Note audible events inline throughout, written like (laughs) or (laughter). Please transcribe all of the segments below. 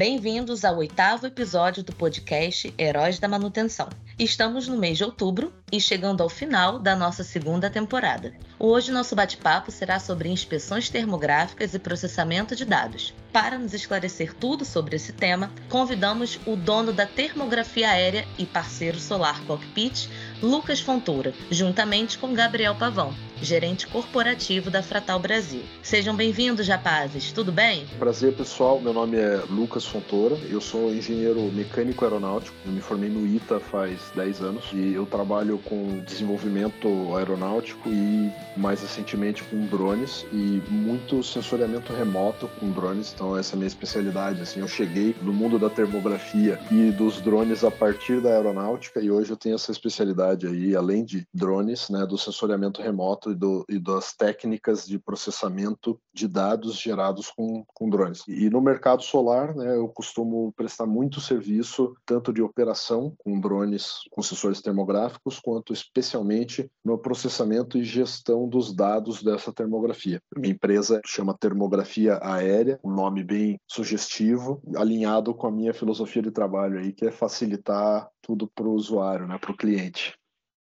Bem-vindos ao oitavo episódio do podcast Heróis da Manutenção. Estamos no mês de outubro e chegando ao final da nossa segunda temporada. Hoje nosso bate-papo será sobre inspeções termográficas e processamento de dados. Para nos esclarecer tudo sobre esse tema, convidamos o dono da termografia aérea e parceiro solar Cockpit, Lucas Fontoura, juntamente com Gabriel Pavão, gerente corporativo da Fratal Brasil. Sejam bem-vindos, rapazes. Tudo bem? Prazer, pessoal. Meu nome é Lucas Fontoura. Eu sou engenheiro mecânico aeronáutico. Eu me formei no ITA faz 10 anos e eu trabalho com desenvolvimento aeronáutico e mais recentemente com drones e muito sensoriamento remoto com drones. Então essa é a minha especialidade. Assim, eu cheguei no mundo da termografia e dos drones a partir da aeronáutica e hoje eu tenho essa especialidade aí, além de drones, né, do sensoriamento remoto e, do, e das técnicas de processamento de dados gerados com, com drones. E no mercado solar, né, eu costumo prestar muito serviço, tanto de operação com drones com sensores termográficos, quanto especialmente no processamento e gestão dos dados dessa termografia. Minha empresa chama Termografia Aérea, um nome bem sugestivo, alinhado com a minha filosofia de trabalho aí, que é facilitar tudo para o usuário, né, para o cliente.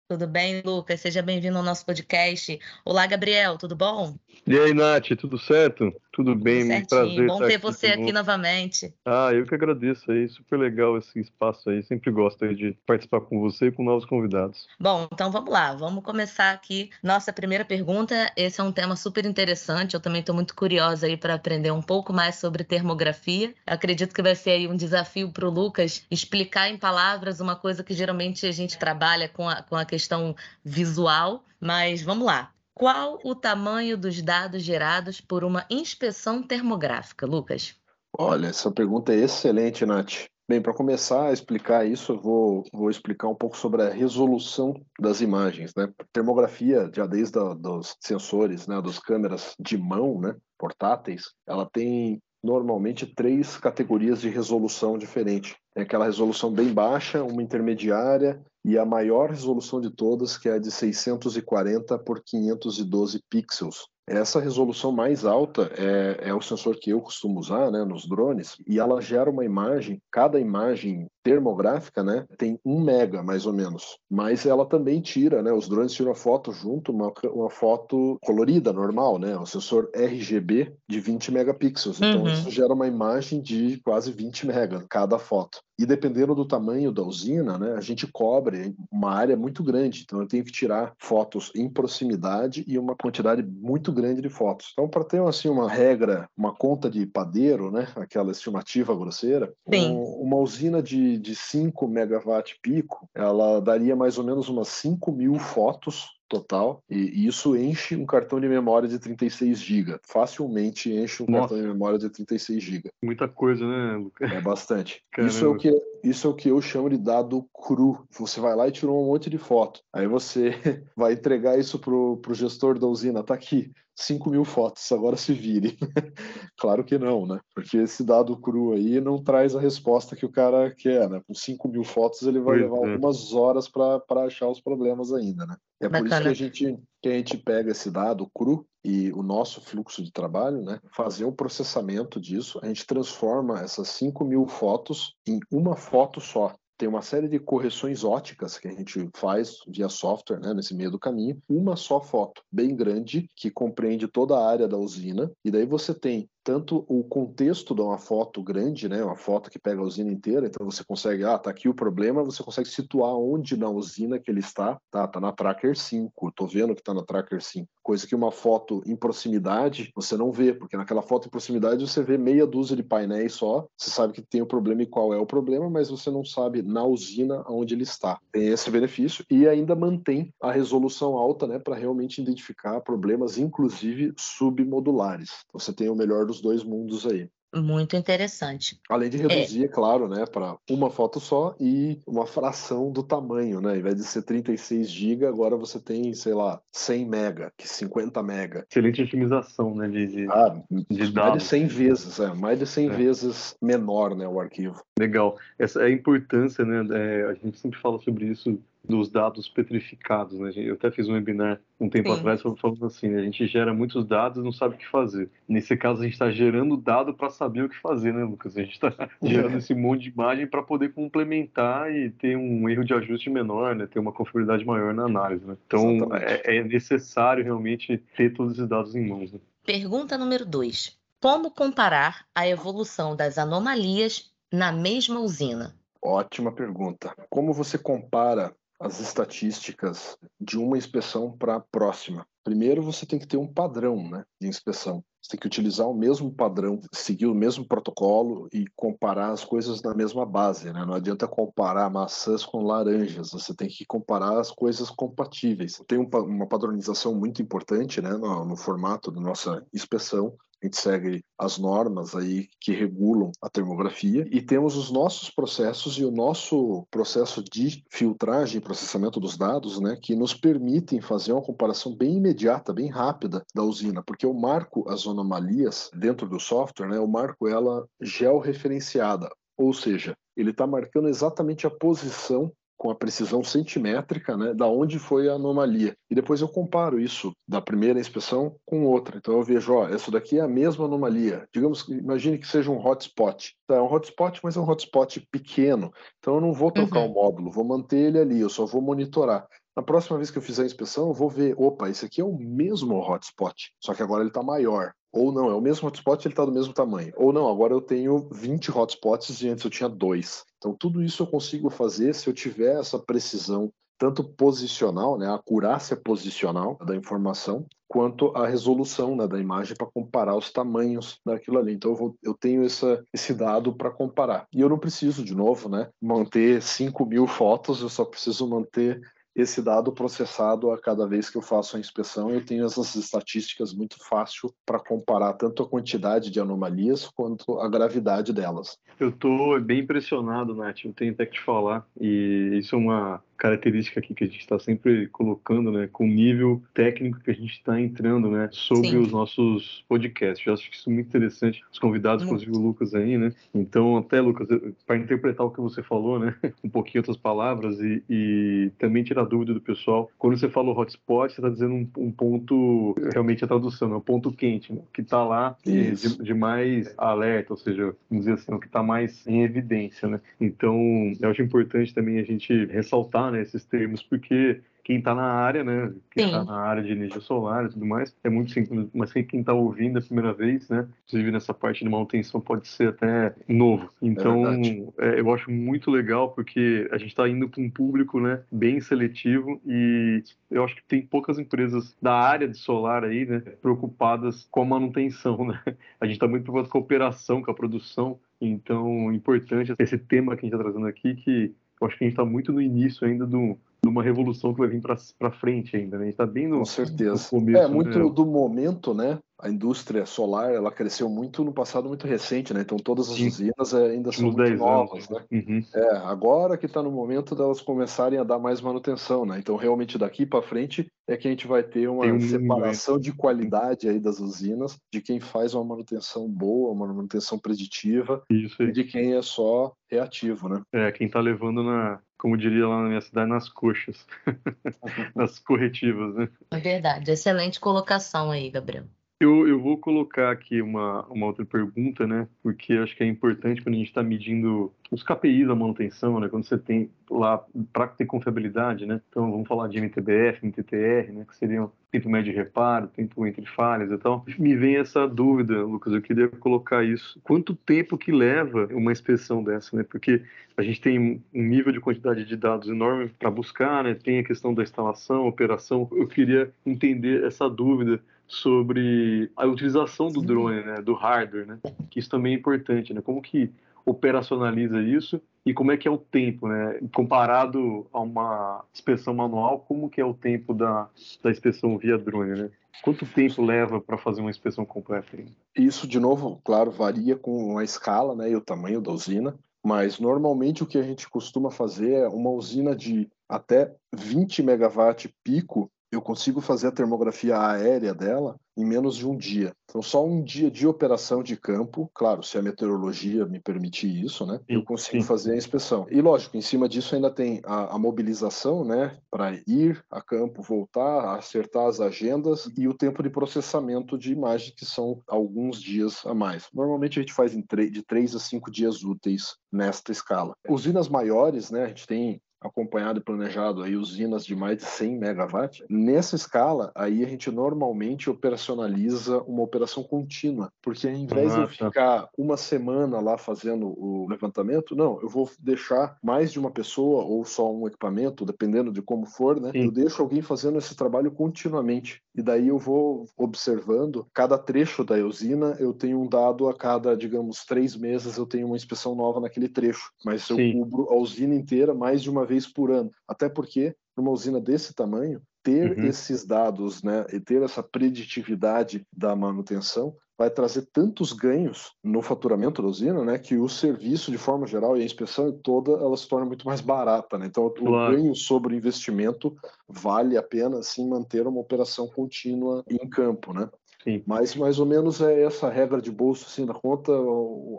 Tudo bem, Lucas? Seja bem-vindo ao nosso podcast. Olá, Gabriel, tudo bom? E aí, Nath, tudo certo? Tudo bem, muito prazer. Bom ter aqui você aqui novamente. Ah, eu que agradeço aí, super legal esse espaço aí, sempre gosto aí de participar com você e com novos convidados. Bom, então vamos lá, vamos começar aqui. Nossa primeira pergunta, esse é um tema super interessante, eu também estou muito curiosa aí para aprender um pouco mais sobre termografia. Eu acredito que vai ser aí um desafio para o Lucas explicar em palavras uma coisa que geralmente a gente trabalha com a, com a questão visual, mas vamos lá. Qual o tamanho dos dados gerados por uma inspeção termográfica, Lucas? Olha, essa pergunta é excelente, Nath. Bem, para começar a explicar isso, eu vou, vou explicar um pouco sobre a resolução das imagens. Né? Termografia, já desde a, dos sensores, né, das câmeras de mão, né, portáteis, ela tem normalmente três categorias de resolução diferente. Tem aquela resolução bem baixa, uma intermediária e a maior resolução de todas, que é a de 640 por 512 pixels. Essa resolução mais alta é, é, o sensor que eu costumo usar né, nos drones, e ela gera uma imagem, cada imagem termográfica né, tem um mega, mais ou menos. Mas ela também tira, né, os drones tiram a foto junto, uma, uma foto colorida, normal, né, o sensor RGB de 20 megapixels. Então uhum. isso gera uma imagem de quase 20 mega cada foto. E dependendo do tamanho da usina, né, a gente cobre uma área muito grande. Então eu tenho que tirar fotos em proximidade e uma quantidade muito grande de fotos. Então para ter assim uma regra, uma conta de padeiro, né, aquela estimativa grosseira, um, uma usina de, de 5 megawatt pico, ela daria mais ou menos umas 5 mil fotos total, e isso enche um cartão de memória de 36 GB. Facilmente enche um Nossa. cartão de memória de 36 GB. Muita coisa, né, Lucas? É bastante. isso é, o que, isso é o que eu chamo de dado cru. Você vai lá e tirou um monte de foto. Aí você (laughs) vai entregar isso pro, pro gestor da usina. Tá aqui, 5 mil fotos, agora se vire. (laughs) claro que não, né? Porque esse dado cru aí não traz a resposta que o cara quer, né? Com 5 mil fotos ele vai levar é. algumas horas para achar os problemas ainda, né? É por isso que a, gente, que a gente pega esse dado cru e o nosso fluxo de trabalho, né? Fazer o processamento disso, a gente transforma essas 5 mil fotos em uma foto só. Tem uma série de correções óticas que a gente faz via software, né, nesse meio do caminho, uma só foto, bem grande, que compreende toda a área da usina, e daí você tem tanto o contexto de uma foto grande, né, uma foto que pega a usina inteira, então você consegue, ah, tá aqui o problema, você consegue situar onde na usina que ele está, tá, tá na Tracker 5, tô vendo que tá na Tracker 5, coisa que uma foto em proximidade você não vê, porque naquela foto em proximidade você vê meia dúzia de painéis só, você sabe que tem o problema e qual é o problema, mas você não sabe na usina onde ele está. Tem esse benefício e ainda mantém a resolução alta, né, para realmente identificar problemas, inclusive submodulares. Você tem o melhor dos dois mundos aí. Muito interessante. Além de reduzir, é, é claro, né, para uma foto só e uma fração do tamanho, né? Em vez de ser 36 GB, agora você tem, sei lá, 100 mega, que 50 mega. Excelente otimização, né, de, de, ah, de mais de 100 vezes, é, mais de 100 é. vezes menor, né, o arquivo. Legal. Essa é a importância, né, é, a gente sempre fala sobre isso dos dados petrificados, né? Eu até fiz um webinar um tempo Sim. atrás falando assim, né? a gente gera muitos dados e não sabe o que fazer. Nesse caso, a gente está gerando dado para saber o que fazer, né, Lucas? A gente está (laughs) gerando esse monte de imagem para poder complementar e ter um erro de ajuste menor, né? Ter uma confiabilidade maior na análise, né? Então, é, é, necessário realmente ter todos esses dados em mãos. Né? Pergunta número 2. Como comparar a evolução das anomalias na mesma usina? Ótima pergunta. Como você compara as estatísticas de uma inspeção para a próxima? Primeiro, você tem que ter um padrão né, de inspeção. Você tem que utilizar o mesmo padrão, seguir o mesmo protocolo e comparar as coisas na mesma base. Né? Não adianta comparar maçãs com laranjas, você tem que comparar as coisas compatíveis. Tem uma padronização muito importante né, no, no formato da nossa inspeção, a gente segue as normas aí que regulam a termografia e temos os nossos processos e o nosso processo de filtragem e processamento dos dados, né, que nos permitem fazer uma comparação bem imediata, bem rápida da usina, porque eu marco as anomalias dentro do software, né, eu marco ela georreferenciada, ou seja, ele está marcando exatamente a posição com a precisão centimétrica, né, da onde foi a anomalia. E depois eu comparo isso da primeira inspeção com outra. Então eu vejo, ó, essa daqui é a mesma anomalia. Digamos, imagine que seja um hotspot. Tá, é um hotspot, mas é um hotspot pequeno. Então eu não vou trocar uhum. o módulo, vou manter ele ali, eu só vou monitorar. Na próxima vez que eu fizer a inspeção, eu vou ver, opa, esse aqui é o mesmo hotspot, só que agora ele está maior. Ou não, é o mesmo hotspot, ele está do mesmo tamanho. Ou não, agora eu tenho 20 hotspots e antes eu tinha dois. Então, tudo isso eu consigo fazer se eu tiver essa precisão, tanto posicional, né, a acurácia posicional da informação, quanto a resolução né, da imagem para comparar os tamanhos daquilo ali. Então, eu, vou, eu tenho essa, esse dado para comparar. E eu não preciso, de novo, né, manter 5 mil fotos, eu só preciso manter esse dado processado a cada vez que eu faço a inspeção, eu tenho essas estatísticas muito fácil para comparar tanto a quantidade de anomalias quanto a gravidade delas. Eu estou bem impressionado, Nath, eu tenho até que te falar, e isso é uma característica aqui que a gente está sempre colocando, né, com o nível técnico que a gente está entrando, né, sobre Sim. os nossos podcasts. Eu acho que isso é muito interessante. Os convidados, muito. inclusive o Lucas aí, né. Então, até Lucas, para interpretar o que você falou, né, (laughs) um pouquinho outras palavras e, e também tirar dúvida do pessoal. Quando você falou hotspot, você está dizendo um, um, ponto, realmente a tradução, é né, um ponto quente, né, que está lá de, de, mais alerta, ou seja, vamos dizer assim, o que está mais em evidência, né. Então, eu acho importante também a gente ressaltar né, esses termos, porque quem está na área, né, quem está na área de energia solar e tudo mais, é muito simples, mas quem está ouvindo a primeira vez, né, inclusive nessa parte de manutenção pode ser até novo. Então, é é, eu acho muito legal porque a gente está indo para um público, né, bem seletivo e eu acho que tem poucas empresas da área de solar aí, né, preocupadas com a manutenção, né. A gente está muito preocupado com a operação, com a produção, então, importante esse tema que a gente está trazendo aqui, que acho que a gente está muito no início ainda do, uma revolução que vai vir para frente ainda, né? A gente está bem no, Com certeza. No começo, é, muito né? do momento, né? A indústria solar, ela cresceu muito no passado muito recente, né? Então todas as Sim. usinas é, ainda são muito novas, anos. né? Uhum. É, agora que está no momento delas começarem a dar mais manutenção, né? Então realmente daqui para frente é que a gente vai ter uma um separação de qualidade aí das usinas, de quem faz uma manutenção boa, uma manutenção preditiva, e de quem é só reativo, né? É, quem está levando na, como diria lá na minha cidade, nas coxas, (laughs) nas corretivas, né? É verdade, excelente colocação aí, Gabriel. Eu, eu vou colocar aqui uma, uma outra pergunta, né? Porque acho que é importante quando a gente está medindo os KPIs da manutenção, né? Quando você tem lá para ter confiabilidade, né? Então vamos falar de MTBF, MTTR, né? Que seriam tempo médio de reparo, tempo entre falhas e tal. Me vem essa dúvida, Lucas. Eu queria colocar isso. Quanto tempo que leva uma inspeção dessa, né? Porque a gente tem um nível de quantidade de dados enorme para buscar, né? Tem a questão da instalação, operação. Eu queria entender essa dúvida sobre a utilização do drone, né, do hardware, né, que isso também é importante, né, como que operacionaliza isso e como é que é o tempo, né, comparado a uma inspeção manual, como que é o tempo da, da inspeção via drone, né? Quanto tempo leva para fazer uma inspeção completa? Isso, de novo, claro, varia com a escala, né, e o tamanho da usina, mas normalmente o que a gente costuma fazer é uma usina de até 20 megawatt pico eu consigo fazer a termografia aérea dela em menos de um dia. Então, só um dia de operação de campo, claro, se a meteorologia me permitir isso, né? Eu consigo fazer a inspeção. E lógico, em cima disso ainda tem a, a mobilização, né? Para ir a campo, voltar, acertar as agendas e o tempo de processamento de imagem, que são alguns dias a mais. Normalmente a gente faz de três a cinco dias úteis nesta escala. Usinas maiores, né? A gente tem acompanhado e planejado aí usinas de mais de 100 megawatts. Nessa escala, aí a gente normalmente operacionaliza uma operação contínua, porque ao invés de eu ficar uma semana lá fazendo o levantamento, não, eu vou deixar mais de uma pessoa ou só um equipamento, dependendo de como for, né? Sim. Eu deixo alguém fazendo esse trabalho continuamente. E daí eu vou observando cada trecho da usina, eu tenho um dado a cada, digamos, três meses eu tenho uma inspeção nova naquele trecho. Mas eu Sim. cubro a usina inteira mais de uma vez por ano. Até porque, numa usina desse tamanho, ter uhum. esses dados né, e ter essa preditividade da manutenção vai trazer tantos ganhos no faturamento da usina, né, que o serviço de forma geral e a inspeção toda ela se torna muito mais barata, né? Então claro. o ganho sobre o investimento vale a pena sim manter uma operação contínua em campo, né? Sim. Mas mais ou menos é essa regra de bolso assim na conta,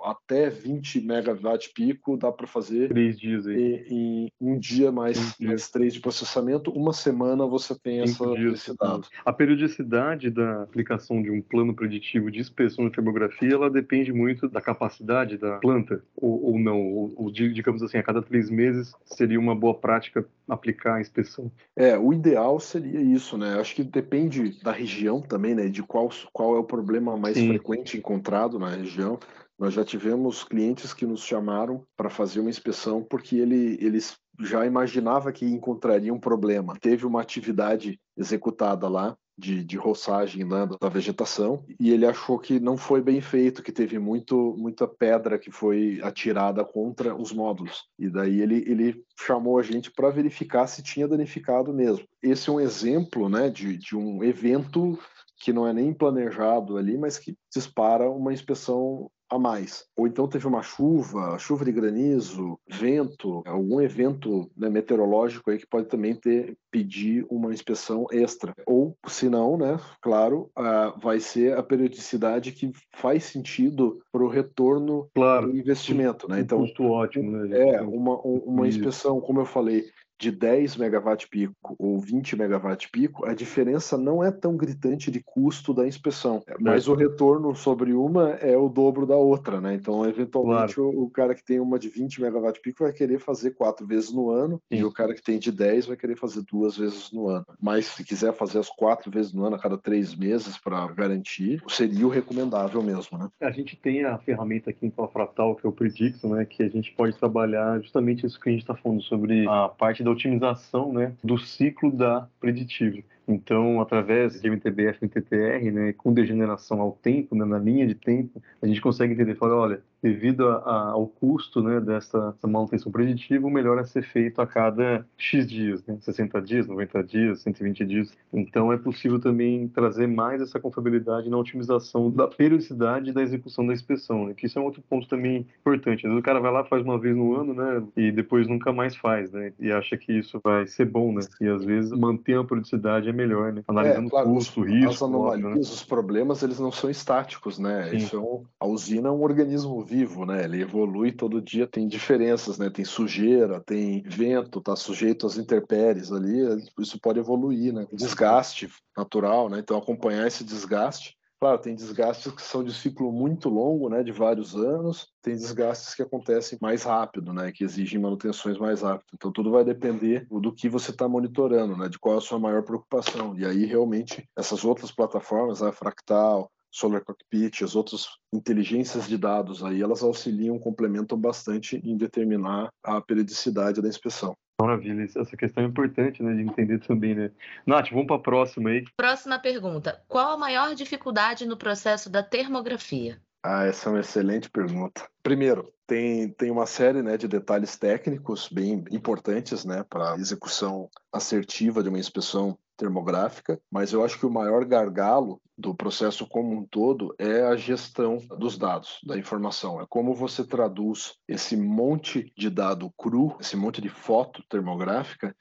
até 20 megawatt pico dá para fazer três dias aí. em um dia mais, mais três de processamento, uma semana você tem essa esse dado. A periodicidade da aplicação de um plano preditivo de inspeção de termografia, ela depende muito da capacidade da planta ou, ou não, ou, ou digamos assim, a cada três meses seria uma boa prática aplicar a inspeção. É, o ideal seria isso, né? Acho que depende da região também, né? De qual qual, é o problema mais Sim. frequente encontrado na região. Nós já tivemos clientes que nos chamaram para fazer uma inspeção porque ele, eles já imaginava que encontraria um problema. Teve uma atividade executada lá de, de roçagem né, da vegetação e ele achou que não foi bem feito, que teve muito, muita pedra que foi atirada contra os módulos. E daí ele, ele chamou a gente para verificar se tinha danificado mesmo. Esse é um exemplo né, de, de um evento que não é nem planejado ali, mas que dispara uma inspeção a mais. Ou então teve uma chuva, chuva de granizo, vento, algum evento né, meteorológico aí que pode também ter pedir uma inspeção extra. Ou, se não, né, claro, vai ser a periodicidade que faz sentido para o retorno claro, do investimento. Né? Então, custo ótimo. Né? É, uma, uma inspeção, como eu falei, de 10 megawatt pico ou 20 megawatt pico, a diferença não é tão gritante de custo da inspeção, é. mas o retorno sobre uma é o dobro da outra, né? Então, eventualmente, claro. o, o, cara que tem uma de 20 megawatt pico vai querer fazer quatro vezes no ano Sim. e o cara que tem de 10 vai querer fazer duas vezes no ano. Mas se quiser fazer as quatro vezes no ano a cada três meses para garantir, seria o recomendável mesmo, né? A gente tem a ferramenta aqui em Fratal, que é o Predicto, né? Que a gente pode trabalhar justamente isso que a gente está falando sobre a parte da otimização né, do ciclo da preditiva. Então, através de MTBF e MTTR, né, com degeneração ao tempo, né, na linha de tempo, a gente consegue entender, falar, olha, devido a, a, ao custo né, dessa, dessa, manutenção preditiva, o melhor é ser feito a cada X dias, né, 60 dias, 90 dias, 120 dias. Então, é possível também trazer mais essa confiabilidade na otimização da periodicidade da execução da inspeção, né, que isso é um outro ponto também importante. Às vezes o cara vai lá, faz uma vez no ano, né, e depois nunca mais faz, né, e acha que isso vai ser bom, né, e às vezes manter a periodicidade é melhor, né? Analisando é, claro, custo, risco. As anomalias, óbvio, né? os problemas, eles não são estáticos, né? Isso é um, a usina é um organismo vivo, né? Ele evolui todo dia, tem diferenças, né? Tem sujeira, tem vento, tá sujeito às intempéries ali, isso pode evoluir, né? Desgaste natural, né? Então acompanhar esse desgaste Claro, tem desgastes que são de ciclo muito longo, né, de vários anos, tem desgastes que acontecem mais rápido, né, que exigem manutenções mais rápidas. Então, tudo vai depender do que você está monitorando, né, de qual é a sua maior preocupação. E aí, realmente, essas outras plataformas, a Fractal, Solar Cockpit, as outras inteligências de dados aí, elas auxiliam, complementam bastante em determinar a periodicidade da inspeção. Maravilha, essa questão é importante, né, de entender também, né? Nath, vamos para a próxima aí. Próxima pergunta. Qual a maior dificuldade no processo da termografia? Ah, essa é uma excelente pergunta. Primeiro, tem, tem uma série né, de detalhes técnicos bem importantes né, para a execução assertiva de uma inspeção termográfica, mas eu acho que o maior gargalo do processo como um todo é a gestão dos dados, da informação. É como você traduz esse monte de dado cru, esse monte de foto termográfica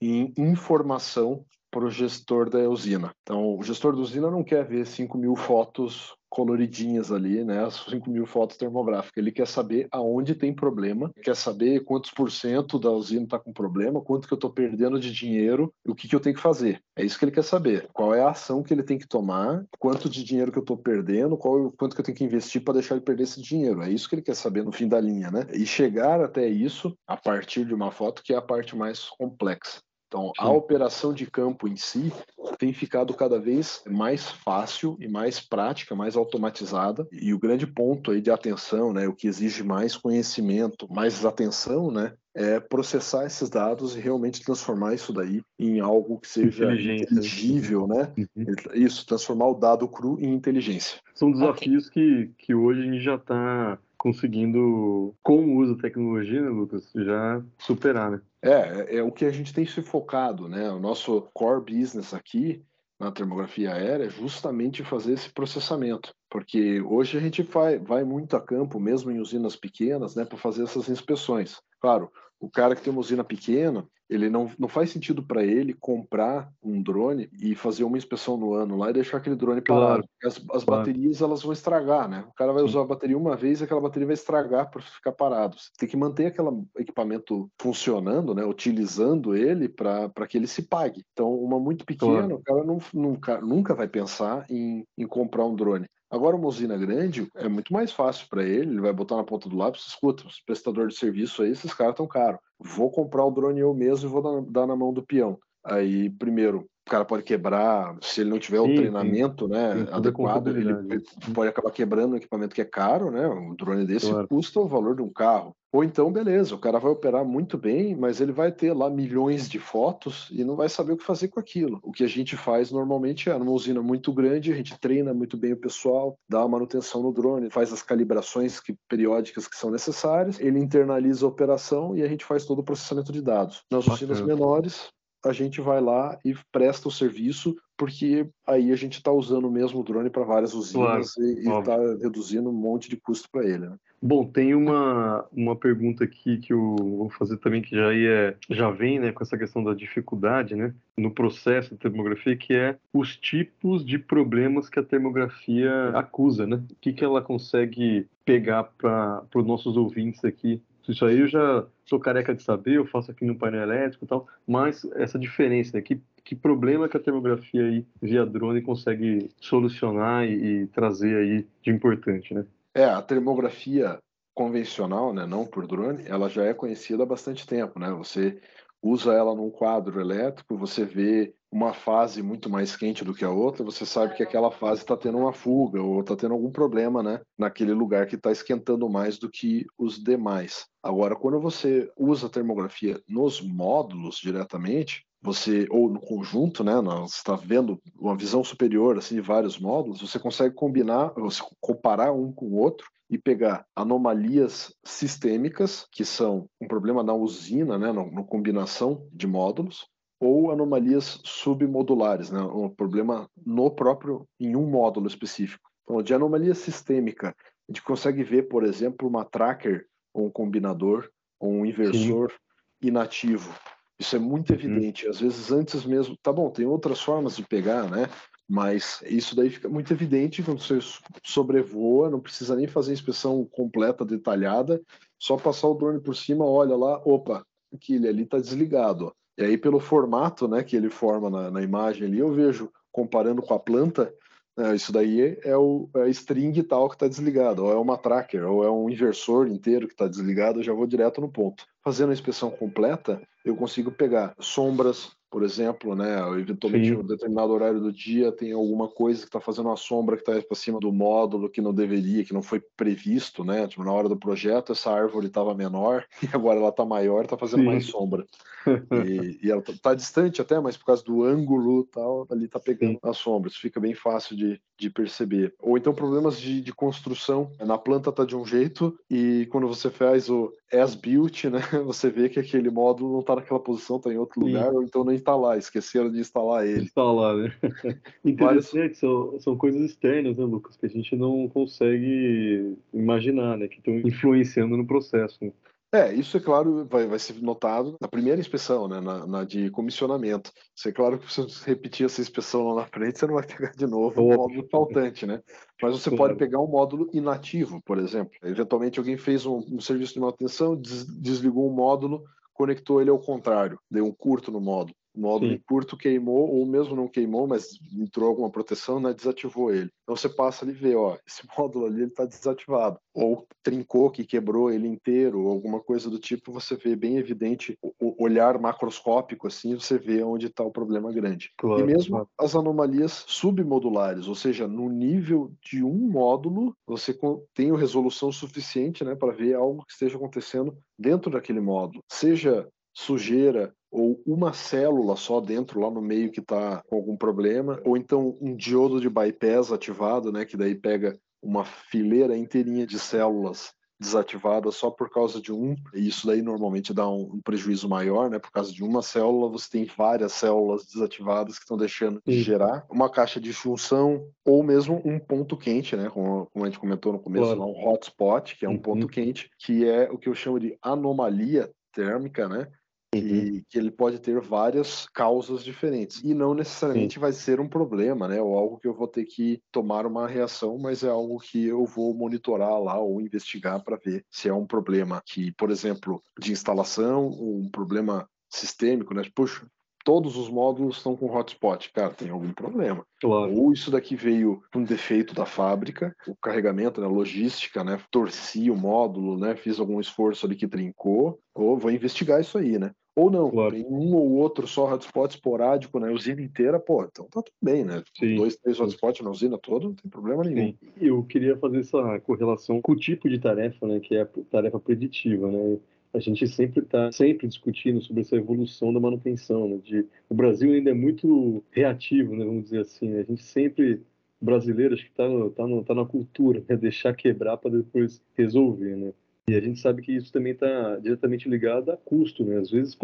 em informação para o gestor da usina. Então, o gestor da usina não quer ver 5 mil fotos coloridinhas ali, né? As 5 mil fotos termográficas. Ele quer saber aonde tem problema, quer saber quantos por cento da usina está com problema, quanto que eu estou perdendo de dinheiro e o que, que eu tenho que fazer. É isso que ele quer saber. Qual é a ação que ele tem que tomar, quanto de dinheiro que eu estou perdendo, qual, quanto que eu tenho que investir para deixar ele perder esse dinheiro. É isso que ele quer saber no fim da linha, né? E chegar até isso a partir de uma foto que é a parte mais complexa. Então, a operação de campo em si tem ficado cada vez mais fácil e mais prática, mais automatizada. E o grande ponto aí de atenção, né, o que exige mais conhecimento, mais atenção, né, é processar esses dados e realmente transformar isso daí em algo que seja inteligível, né? Uhum. Isso, transformar o dado cru em inteligência. São desafios okay. que, que hoje a gente já está conseguindo, com o uso da tecnologia, né, Lucas, já superar, né? É, é o que a gente tem se focado, né? O nosso core business aqui na termografia aérea é justamente fazer esse processamento, porque hoje a gente vai, vai muito a campo, mesmo em usinas pequenas, né, para fazer essas inspeções. Claro, o cara que tem uma usina pequena, ele não, não faz sentido para ele comprar um drone e fazer uma inspeção no ano lá e deixar aquele drone parado. Claro. As, as claro. baterias elas vão estragar, né? O cara vai usar a bateria uma vez e aquela bateria vai estragar para ficar parado. Você tem que manter aquele equipamento funcionando, né? Utilizando ele para que ele se pague. Então, uma muito pequena, claro. o cara não, nunca, nunca vai pensar em, em comprar um drone. Agora, uma usina grande é muito mais fácil para ele, ele vai botar na ponta do lápis, escuta, os prestadores de serviço aí, esses caras estão caros. Vou comprar o drone eu mesmo e vou dar, dar na mão do peão. Aí, primeiro, o cara pode quebrar, se ele não tiver sim, o treinamento sim. Né, adequado, ele pode acabar quebrando um equipamento que é caro, né? Um drone desse claro. custa o valor de um carro. Ou então, beleza, o cara vai operar muito bem, mas ele vai ter lá milhões de fotos e não vai saber o que fazer com aquilo. O que a gente faz normalmente é numa usina muito grande, a gente treina muito bem o pessoal, dá a manutenção no drone, faz as calibrações que, periódicas que são necessárias, ele internaliza a operação e a gente faz todo o processamento de dados. Nas usinas menores, a gente vai lá e presta o serviço, porque aí a gente está usando o mesmo drone para várias usinas claro, e está reduzindo um monte de custo para ele. Né? Bom, tem uma, uma pergunta aqui que eu vou fazer também, que já, é, já vem né, com essa questão da dificuldade né, no processo de termografia, que é os tipos de problemas que a termografia acusa, né? O que, que ela consegue pegar para os nossos ouvintes aqui isso aí eu já sou careca de saber, eu faço aqui no painel elétrico e tal, mas essa diferença, né? que, que problema que a termografia aí via drone consegue solucionar e, e trazer aí de importante, né? É, a termografia convencional, né, não por drone, ela já é conhecida há bastante tempo, né? Você usa ela num quadro elétrico, você vê uma fase muito mais quente do que a outra, você sabe que aquela fase está tendo uma fuga ou está tendo algum problema, né, naquele lugar que está esquentando mais do que os demais. Agora, quando você usa a termografia nos módulos diretamente, você ou no conjunto, né, você está vendo uma visão superior assim de vários módulos, você consegue combinar, você comparar um com o outro e pegar anomalias sistêmicas, que são um problema na usina, né, na, na combinação de módulos, ou anomalias submodulares, né, um problema no próprio, em um módulo específico. Então, de anomalia sistêmica, a gente consegue ver, por exemplo, uma tracker, ou um combinador, ou um inversor Sim. inativo. Isso é muito uhum. evidente. Às vezes, antes mesmo, tá bom, tem outras formas de pegar, né? Mas isso daí fica muito evidente quando você sobrevoa, não precisa nem fazer inspeção completa, detalhada, só passar o drone por cima, olha lá, opa, aquele ali está desligado. E aí, pelo formato né, que ele forma na, na imagem ali, eu vejo, comparando com a planta, né, isso daí é, o, é a string tal que está desligado, ou é uma tracker, ou é um inversor inteiro que está desligado, eu já vou direto no ponto. Fazendo a inspeção completa, eu consigo pegar sombras, por exemplo, né? Eventualmente, em um determinado horário do dia, tem alguma coisa que está fazendo uma sombra que está para cima do módulo que não deveria, que não foi previsto, né? Tipo, na hora do projeto, essa árvore estava menor (laughs) e agora ela está maior, está fazendo Sim. mais sombra. (laughs) E, e ela está tá distante até, mas por causa do ângulo tal, ali está pegando as sombras. Fica bem fácil de, de perceber. Ou então problemas de, de construção. Na planta está de um jeito e quando você faz o as-built, né? (laughs) Você vê que aquele módulo não está naquela posição, está em outro Sim. lugar, ou então não instalar, esqueceram de instalar ele. Instalar, né? (laughs) Interessante, são, são coisas externas, né, Lucas, que a gente não consegue imaginar, né? Que estão influenciando no processo. Né? É, isso é claro, vai, vai ser notado na primeira inspeção, né, na, na de comissionamento. Isso é claro que se você repetir essa inspeção lá na frente, você não vai (laughs) pegar de novo o um módulo faltante, né? Mas você claro. pode pegar um módulo inativo, por exemplo. Eventualmente alguém fez um, um serviço de manutenção, des, desligou um módulo, conectou ele ao contrário, deu um curto no módulo módulo Sim. curto queimou, ou mesmo não queimou, mas entrou alguma proteção, né, desativou ele. Então você passa ali e vê, ó, esse (laughs) módulo ali está desativado. Ou trincou, que quebrou ele inteiro, ou alguma coisa do tipo, você vê bem evidente, o olhar macroscópico, assim, você vê onde está o problema grande. Claro, e mesmo claro. as anomalias submodulares, ou seja, no nível de um módulo, você tem resolução suficiente né, para ver algo que esteja acontecendo dentro daquele módulo. Seja sujeira ou uma célula só dentro lá no meio que está com algum problema, ou então um diodo de bypass ativado, né, que daí pega uma fileira inteirinha de células desativadas só por causa de um, e isso daí normalmente dá um, um, prejuízo maior, né? Por causa de uma célula, você tem várias células desativadas que estão deixando de gerar uma caixa de junção ou mesmo um ponto quente, né? Como, como a gente comentou no começo, claro. um hotspot, que é um uhum. ponto quente, que é o que eu chamo de anomalia térmica, né? Uhum. que ele pode ter várias causas diferentes. E não necessariamente Sim. vai ser um problema, né? Ou algo que eu vou ter que tomar uma reação, mas é algo que eu vou monitorar lá ou investigar para ver se é um problema que, por exemplo, de instalação, um problema sistêmico, né? Puxa, todos os módulos estão com hotspot. Cara, tem algum problema. Claro. Ou isso daqui veio um defeito da fábrica, o carregamento, né, logística, né? Torci o módulo, né? Fiz algum esforço ali que trincou. Ou vou investigar isso aí, né? Ou não, claro. tem um ou outro só hotspot esporádico na usina inteira, pô, então tá tudo bem, né? Sim. Dois, três hotspots na usina toda, não tem problema nenhum. Sim. Eu queria fazer essa correlação com o tipo de tarefa, né, que é a tarefa preditiva, né? A gente sempre está sempre discutindo sobre essa evolução da manutenção, né? De, o Brasil ainda é muito reativo, né, vamos dizer assim, né? a gente sempre brasileiro acho que está tá, no, tá na cultura, né? deixar quebrar para depois resolver, né? E a gente sabe que isso também está diretamente ligado a custo, né? Às vezes,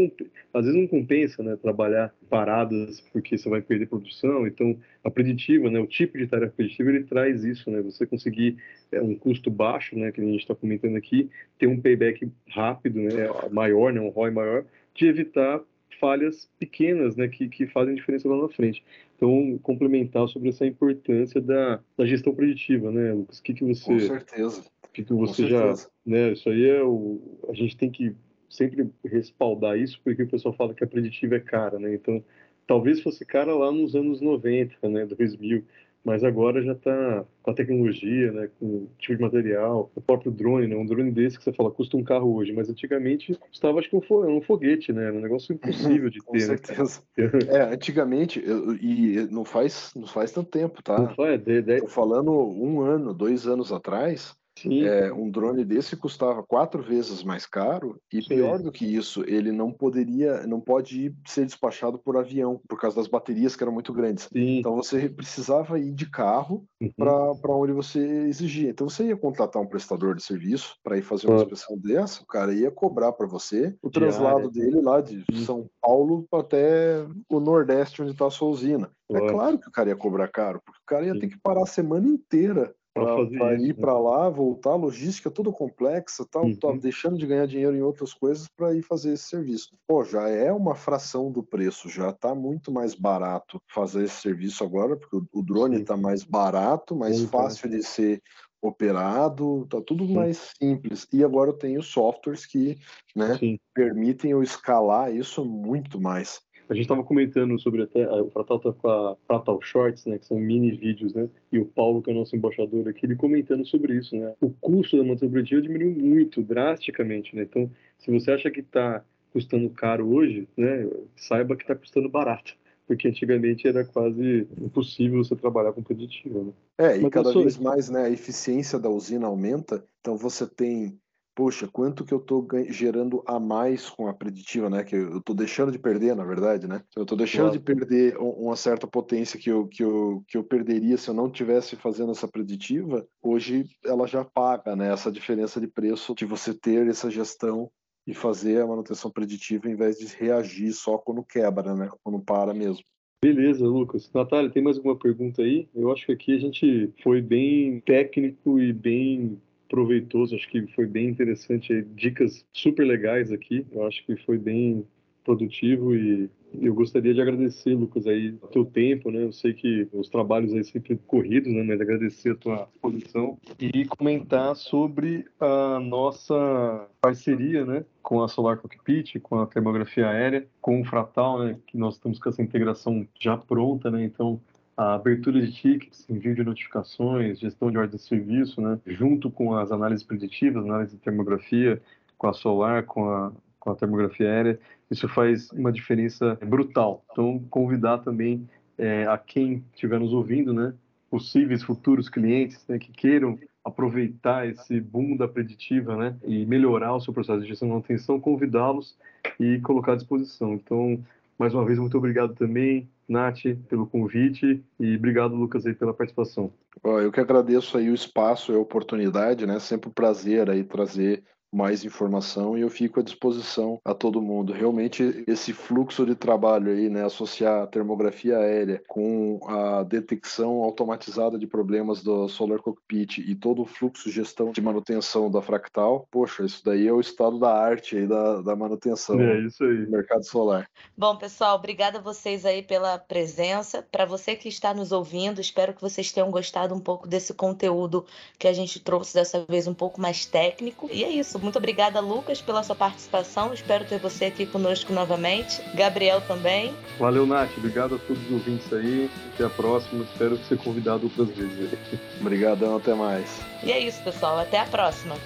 às vezes não compensa, né? Trabalhar paradas porque você vai perder produção. Então, a preditiva, né? O tipo de tarefa preditiva ele traz isso, né? Você conseguir é, um custo baixo, né? Que a gente está comentando aqui, ter um payback rápido, né? Maior, né? Um ROI maior, de evitar falhas pequenas, né? Que, que fazem diferença lá na frente. Então, complementar sobre essa importância da, da gestão preditiva, né, Lucas? O que, que você... Com certeza que você já, né, isso aí é o, a gente tem que sempre respaldar isso, porque o pessoal fala que a preditiva é cara, né? Então, talvez fosse cara lá nos anos 90, né, 2000, mas agora já está com a tecnologia, né, com o tipo de material, o próprio drone, né, um drone desse que você fala custa um carro hoje, mas antigamente custava acho que um, um foguete, né, um negócio impossível de (laughs) ter. Com né, certeza. Né? (laughs) é, antigamente eu, e não faz não faz tanto tempo, tá? Não faz, de, de... Tô falando um ano, dois anos atrás, é, um drone desse custava quatro vezes mais caro e Sim. pior do que isso, ele não poderia, não pode ser despachado por avião por causa das baterias que eram muito grandes. Sim. Então você precisava ir de carro uhum. para onde você exigia. Então você ia contratar um prestador de serviço para ir fazer uma claro. inspeção dessa, o cara ia cobrar para você o translado dele lá de São Paulo até o Nordeste onde está a sua usina. É claro que o cara ia cobrar caro, porque o cara ia ter que parar a semana inteira para ir né? para lá, voltar, logística tudo complexa, tal, uhum. tá deixando de ganhar dinheiro em outras coisas para ir fazer esse serviço. Pô, já é uma fração do preço, já está muito mais barato fazer esse serviço agora, porque o, drone está mais barato, mais fácil de ser operado, tá tudo Sim. mais simples. E agora eu tenho softwares que né, permitem eu escalar isso muito mais. A gente estava comentando sobre até o Fratal tá com a Fratal Shorts, né, que são mini vídeos, né? E o Paulo, que é o nosso embaixador aqui, ele comentando sobre isso, né? O custo da manutenção diminuiu muito, drasticamente, né? Então, se você acha que está custando caro hoje, né, saiba que está custando barato (laughs) porque antigamente era quase impossível você trabalhar com preditivo. Né? É, e Mas cada vez mais né, a eficiência da usina aumenta, então você tem poxa, quanto que eu estou gerando a mais com a preditiva, né? Que eu estou deixando de perder, na verdade, né? Eu estou deixando claro. de perder uma certa potência que eu, que, eu, que eu perderia se eu não tivesse fazendo essa preditiva. Hoje ela já paga, né? Essa diferença de preço de você ter essa gestão e fazer a manutenção preditiva em vez de reagir só quando quebra, né? Quando para mesmo. Beleza, Lucas. Natália, tem mais alguma pergunta aí? Eu acho que aqui a gente foi bem técnico e bem proveitoso, acho que foi bem interessante, dicas super legais aqui, eu acho que foi bem produtivo e eu gostaria de agradecer, Lucas, aí o teu tempo, né? Eu sei que os trabalhos aí sempre corridos, né? Mas agradecer a tua posição e comentar sobre a nossa parceria, né? Com a Solar Cockpit, com a termografia aérea, com o Fratal, né? Que nós estamos com essa integração já pronta, né? Então a abertura de tickets, envio de notificações, gestão de ordem de serviço, né, junto com as análises preditivas, análise de termografia, com a solar, com a, com a termografia aérea, isso faz uma diferença brutal. Então, convidar também é, a quem estiver nos ouvindo, né, possíveis futuros clientes né, que queiram aproveitar esse boom da preditiva né, e melhorar o seu processo de gestão de manutenção, convidá-los e colocar à disposição. Então, mais uma vez, muito obrigado também, Nath, pelo convite e obrigado, Lucas, aí, pela participação. Eu que agradeço aí o espaço e a oportunidade, né? Sempre um prazer aí trazer mais informação e eu fico à disposição a todo mundo. Realmente esse fluxo de trabalho aí, né, associar a termografia aérea com a detecção automatizada de problemas do Solar Cockpit e todo o fluxo de gestão de manutenção da Fractal, poxa, isso daí é o estado da arte aí da, da manutenção é isso aí. do mercado solar. Bom, pessoal, obrigada a vocês aí pela presença. Para você que está nos ouvindo, espero que vocês tenham gostado um pouco desse conteúdo que a gente trouxe dessa vez um pouco mais técnico. E é isso. Muito obrigada, Lucas, pela sua participação. Espero ter você aqui conosco novamente. Gabriel também. Valeu, Nath. Obrigado a todos os ouvintes aí. Até a próxima. Espero ser convidado outras vezes. Obrigadão, até mais. E é isso, pessoal. Até a próxima.